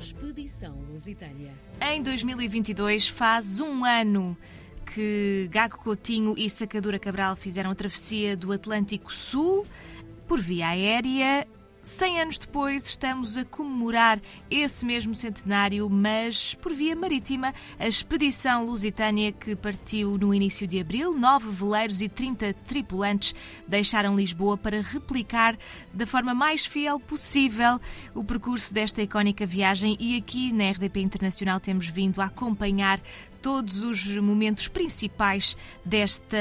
Expedição Lusitânia. Em 2022 faz um ano que Gago Coutinho e Sacadura Cabral fizeram a travessia do Atlântico Sul por via aérea 100 anos depois, estamos a comemorar esse mesmo centenário, mas por via marítima. A expedição lusitânia que partiu no início de abril, nove veleiros e 30 tripulantes deixaram Lisboa para replicar da forma mais fiel possível o percurso desta icónica viagem. E aqui na RDP Internacional temos vindo a acompanhar todos os momentos principais desta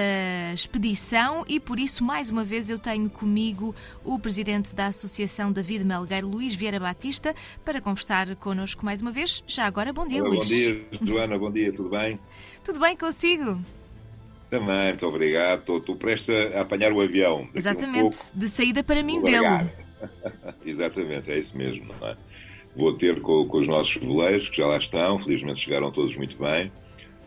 expedição e por isso, mais uma vez, eu tenho comigo o presidente da Associação David Melgueiro, Luís Vieira Batista, para conversar connosco mais uma vez. Já agora, bom dia, Olá, Luís. Bom dia, Joana, bom dia, tudo bem? Tudo bem consigo? Também, muito obrigado. Estou, estou prestes a apanhar o avião. Exatamente, Um pouco, de saída para mim dele. Exatamente, é isso mesmo. Não é? Vou ter com, com os nossos veleiros, que já lá estão, felizmente chegaram todos muito bem.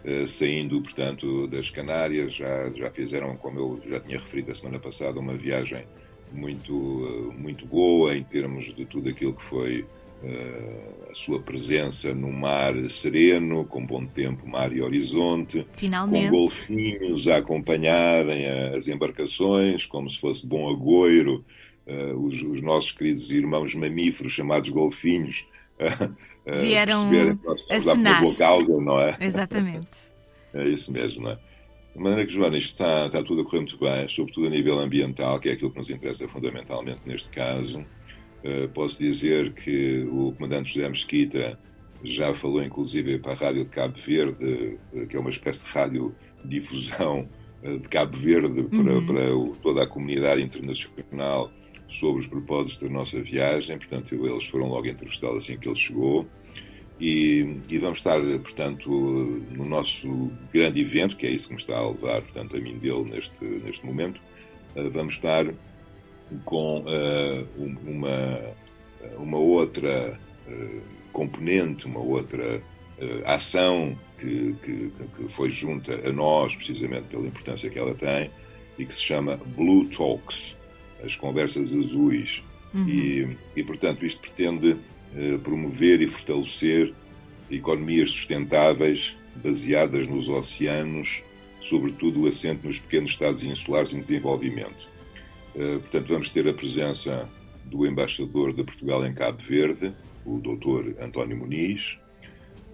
Uh, saindo, portanto, das Canárias, já, já fizeram, como eu já tinha referido a semana passada, uma viagem muito, uh, muito boa em termos de tudo aquilo que foi uh, a sua presença no mar sereno, com bom tempo, mar e horizonte, Finalmente. com golfinhos a acompanharem as embarcações, como se fosse bom agoiro, os, os, nossos queridos irmãos mamíferos chamados golfinhos. Vieram a assinar. Boa causa, não é? Exatamente. É isso mesmo, não é? De maneira que, Joana, isto está, está tudo a correr muito bem, sobretudo a nível ambiental, que é aquilo que nos interessa fundamentalmente neste caso. Uh, posso dizer que o comandante José Mesquita já falou, inclusive, para a Rádio de Cabo Verde, uh, que é uma espécie de rádio difusão uh, de Cabo Verde para, Uhum. para o- toda a comunidade internacional sobre os propósitos da nossa viagem. Portanto, eles foram logo entrevistá-lo assim que ele chegou. E, e vamos estar, portanto, no nosso grande evento, que é isso que me está a levar, portanto, a mim dele neste, neste momento. Uh, vamos estar com uh, um- uma, uma outra uh, componente, uma outra uh, ação que, que, que foi junta a nós, precisamente pela importância que ela tem, e que se chama Blue Talks, as conversas azuis. Uhum. E, e, portanto, isto pretende eh, promover e fortalecer economias sustentáveis baseadas nos oceanos, sobretudo o assento nos pequenos estados insulares em desenvolvimento. Eh, portanto, vamos ter a presença do embaixador de Portugal em Cabo Verde, o Dr. António Muniz.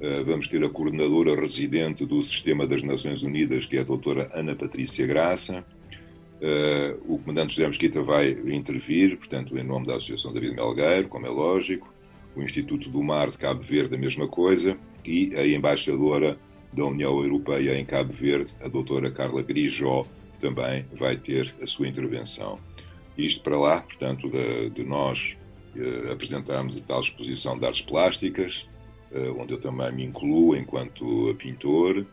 Eh, vamos ter a coordenadora residente do Sistema das Nações Unidas, que é a doutora Ana Patrícia Graça. Uh, o comandante José Mesquita vai intervir, portanto, em nome da Associação David Melgueiro, como é lógico, o Instituto do Mar de Cabo Verde, a mesma coisa, e a embaixadora da União Europeia em Cabo Verde, a doutora Carla Grijó, também vai ter a sua intervenção. Isto para lá, portanto, de, de nós uh, apresentarmos a tal exposição de artes plásticas, uh, onde eu também me incluo enquanto pintor,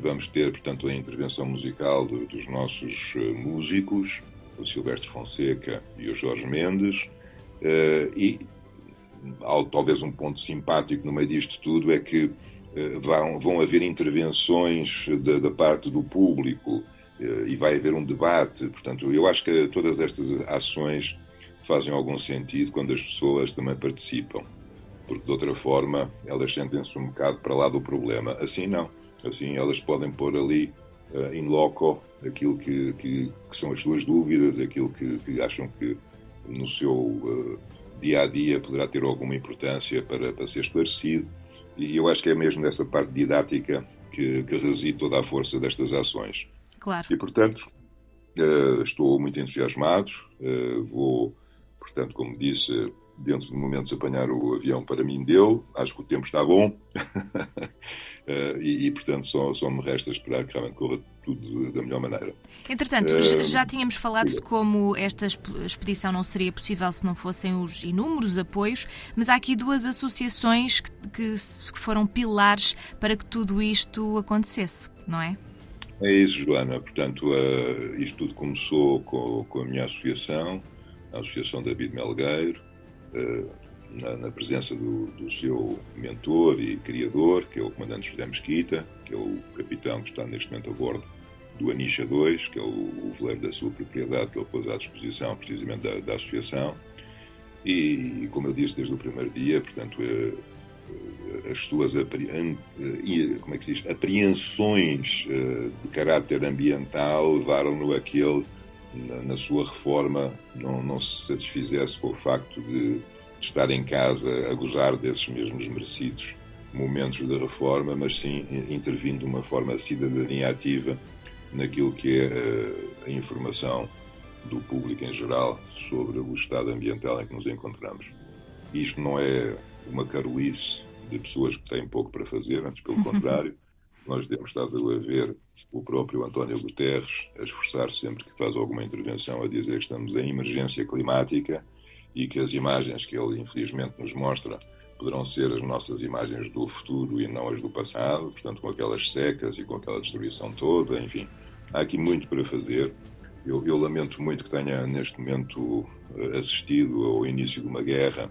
vamos ter, portanto, a intervenção musical do, dos nossos uh, músicos, o Silvestre Fonseca e o Jorge Mendes, uh, e talvez um ponto simpático no meio disto tudo é que vão, vão haver intervenções da, da parte do público e vai haver um debate. Portanto, eu acho que todas estas ações fazem algum sentido quando as pessoas também participam, porque de outra forma elas sentem-se um bocado para lá do problema. Assim não. Assim, elas podem pôr ali uh, in loco aquilo que, que, que, são as suas dúvidas, aquilo que, que acham que no seu uh, dia a dia poderá ter alguma importância para, para ser esclarecido. E eu acho que é mesmo nessa parte didática que, que reside toda a força destas ações. Claro. E, portanto, uh, estou muito entusiasmado. vou, portanto, como disse, dentro de momentos apanhar o avião para mim dele. Acho que o tempo está bom. uh, e, e, portanto, só, só me resta esperar que realmente corra tudo da melhor maneira. Entretanto, uh, já tínhamos falado de como esta expedição não seria possível se não fossem os inúmeros apoios, mas há aqui duas associações que, que, que foram pilares para que tudo isto acontecesse, não é? É isso, Joana. Portanto, uh, isto tudo começou com, com a minha associação, a Associação David Melgueiro, na, na, presença do, do, seu mentor e criador, que é o comandante José Mesquita, que é o capitão que está neste momento a bordo do Anisha 2, que é o, o veleiro da sua propriedade, que ele pôs à disposição precisamente da, da associação. E, como eu disse desde o primeiro dia, portanto, eh, as suas como é que diz, apreensões de caráter ambiental levaram-no a ele, na, sua reforma, não, não se satisfizesse com o facto de estar em casa a gozar desses mesmos merecidos momentos da reforma, mas sim intervindo de uma forma cidadania ativa naquilo que é eh, a informação do público em geral sobre o estado ambiental em que nos encontramos. Isto não é uma carolice de pessoas que têm pouco para fazer, antes pelo contrário, nós temos estado a ver o próprio António Guterres a esforçar-se sempre que faz alguma intervenção a dizer que estamos em emergência climática e que as imagens que ele infelizmente nos mostra poderão ser as nossas imagens do futuro e não as do passado, portanto, com aquelas secas e com aquela destruição toda, enfim. Há aqui muito para fazer. Eu, eu lamento muito que tenha, neste momento, eh, assistido ao início de uma guerra,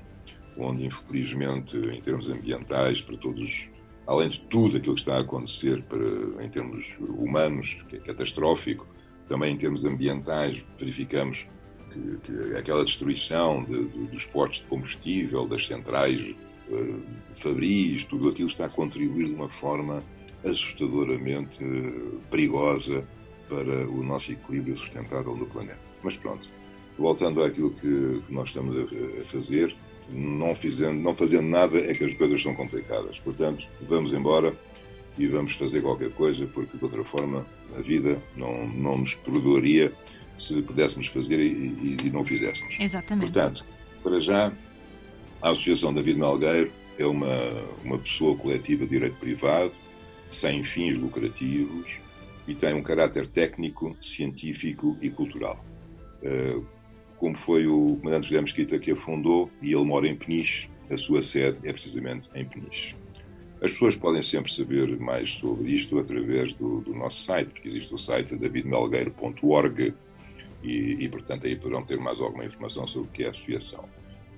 onde, infelizmente, em termos ambientais, para todos, além de tudo aquilo que está a acontecer para, em termos humanos, que é catastrófico, também em termos ambientais, verificamos que, que aquela destruição de, de, dos postos de combustível, das centrais uh, fabris, tudo aquilo está a contribuir de uma forma assustadoramente uh, perigosa para o nosso equilíbrio sustentável no planeta. Mas pronto, voltando àquilo que, que nós estamos a, a, fazer, não, fizendo, não fazendo nada é que as coisas são complicadas. Portanto, vamos embora e vamos fazer qualquer coisa, porque de outra forma a vida não, não nos perdoaria se pudéssemos fazer e, e, e não fizéssemos. Exatamente. Portanto, para já, a Associação David Melgueiro é uma, uma pessoa coletiva de direito privado, sem fins lucrativos e tem um caráter técnico, científico e cultural. Uh, como foi o comandante José Mesquita que a fundou, e ele mora em Peniche, a sua sede é precisamente em Peniche. As pessoas podem sempre saber mais sobre isto através do, do nosso site, porque existe o site davidmelgueiro.org, e, e, portanto, aí poderão ter mais alguma informação sobre o que é a associação.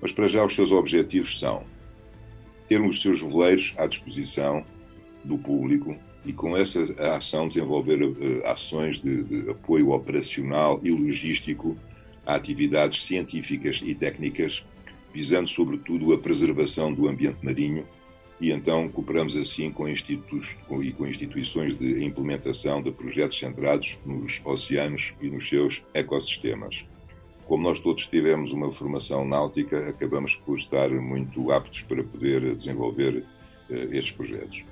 Mas, para já, os seus objetivos são ter os seus veleiros à disposição do público e, com essa ação, desenvolver uh, ações de, de apoio operacional e logístico a atividades científicas e técnicas, visando, sobretudo, a preservação do ambiente marinho e então cooperamos assim com institutos com, e com instituições de implementação de projetos centrados nos oceanos e nos seus ecossistemas. Como nós todos tivemos uma formação náutica, acabamos por estar muito aptos para poder desenvolver uh, estes projetos,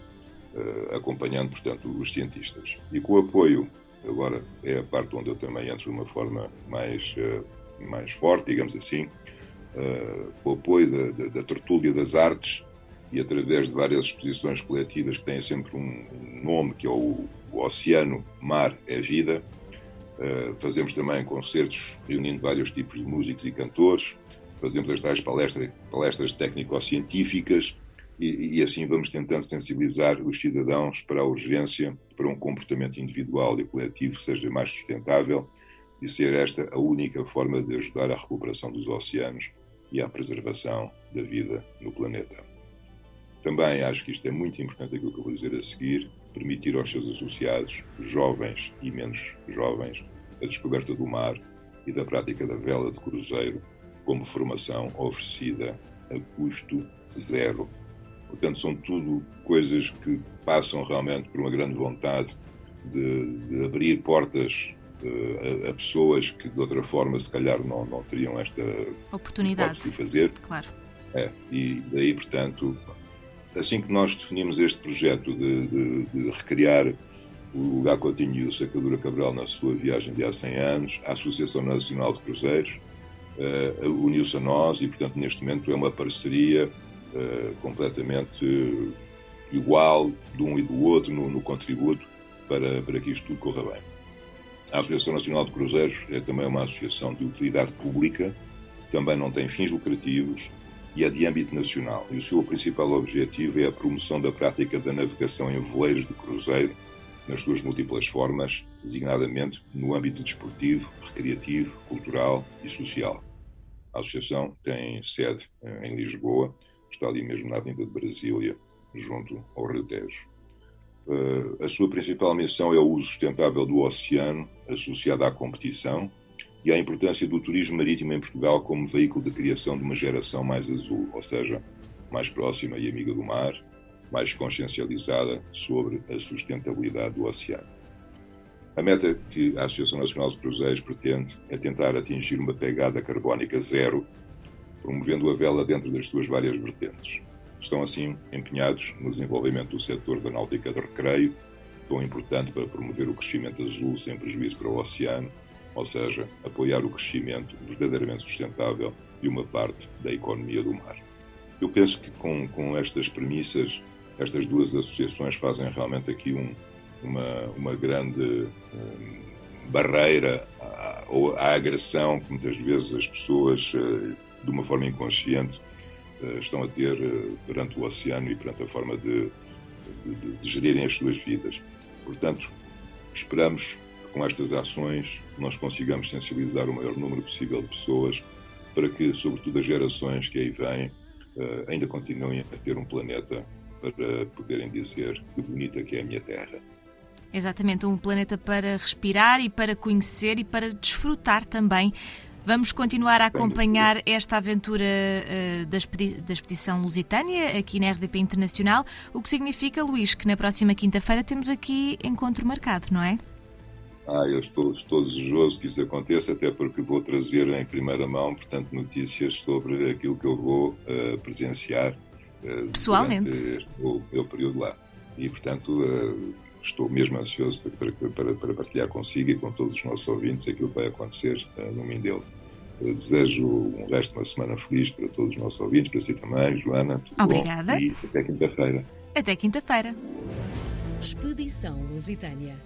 uh, acompanhando, portanto, os cientistas. E com o apoio, agora é a parte onde eu também entro de uma forma mais, uh, mais forte, digamos assim, com o apoio da, da, da Tertúlia das Artes, e através de várias exposições coletivas que têm sempre um nome que é o, Oceano Mar é Vida. Uh, fazemos também concertos reunindo vários tipos de músicos e cantores, fazemos as tais palestras, palestras técnico-científicas e, e, assim vamos tentando sensibilizar os cidadãos para a urgência para um comportamento individual e coletivo que seja mais sustentável e ser esta a única forma de ajudar à recuperação dos oceanos e à preservação da vida no planeta. Também acho que isto é muito importante aquilo que eu vou dizer a seguir, permitir aos seus associados, jovens e menos jovens, a descoberta do mar e da prática da vela de cruzeiro como formação oferecida a custo zero. Portanto, são tudo coisas que passam realmente por uma grande vontade de, de abrir portas uh, a, a, pessoas que de outra forma se calhar não, não teriam esta oportunidade de fazer. Claro. É, e daí, portanto, assim que nós definimos este projeto de, de, de recriar o Gacotinho e o Sacadura Cabral na sua viagem de há 100 anos, a Associação Nacional de Cruzeiros uh, uniu-se a nós e, portanto, neste momento é uma parceria uh, completamente igual de um e do outro no, no, contributo para, para que isto tudo corra bem. A Associação Nacional de Cruzeiros é também uma associação de utilidade pública, também não tem fins lucrativos, e é de âmbito nacional. E o seu principal objetivo é a promoção da prática da navegação em veleiros de cruzeiro, nas suas múltiplas formas, designadamente no âmbito desportivo, recreativo, cultural e social. A associação tem sede eh, em Lisboa, está ali mesmo na Avenida de Brasília, junto ao Rio Tejo. Uh, a sua principal missão é o uso sustentável do oceano, associado à competição, e à importância do turismo marítimo em Portugal como veículo de criação de uma geração mais azul, ou seja, mais próxima e amiga do mar, mais consciencializada sobre a sustentabilidade do oceano. A meta que a Associação Nacional de Cruzeiros pretende é tentar atingir uma pegada carbónica zero, promovendo a vela dentro das suas várias vertentes. Estão assim empenhados no desenvolvimento do setor da náutica de recreio, tão importante para promover o crescimento azul sem prejuízo para o oceano, ou seja, apoiar o crescimento verdadeiramente sustentável de uma parte da economia do mar. Eu penso que com, com estas premissas, estas duas associações fazem realmente aqui um, uma, uma grande um, barreira à, à, agressão que muitas vezes as pessoas, uh, de uma forma inconsciente, uh, estão a ter uh, perante o oceano e perante a forma de, de, de gerirem as suas vidas. Portanto, esperamos que com estas ações nós consigamos sensibilizar o maior número possível de pessoas para que, sobretudo as gerações que aí vêm, uh, ainda continuem a ter um planeta para poderem dizer que bonita que é a minha Terra. Exatamente, um planeta para respirar e para conhecer e para desfrutar também. Vamos continuar a acompanhar esta aventura uh, da, expedi da expedição Lusitânia aqui na RDP Internacional, o que significa, Luís, que na próxima quinta-feira temos aqui encontro marcado, não é? Ah, eu estou, estou desejoso que isso aconteça, até porque vou trazer em primeira mão, portanto, notícias sobre aquilo que eu vou uh, presenciar uh, pessoalmente este, o, o período lá. E, portanto, uh, estou mesmo ansioso para, para, para, partilhar consigo e com todos os nossos ouvintes aquilo que vai acontecer no Mindelo. Desejo um resto de uma semana feliz para todos os nossos ouvintes, para si também, Joana. Obrigada. e até quinta-feira. Até quinta-feira. Expedição Lusitânia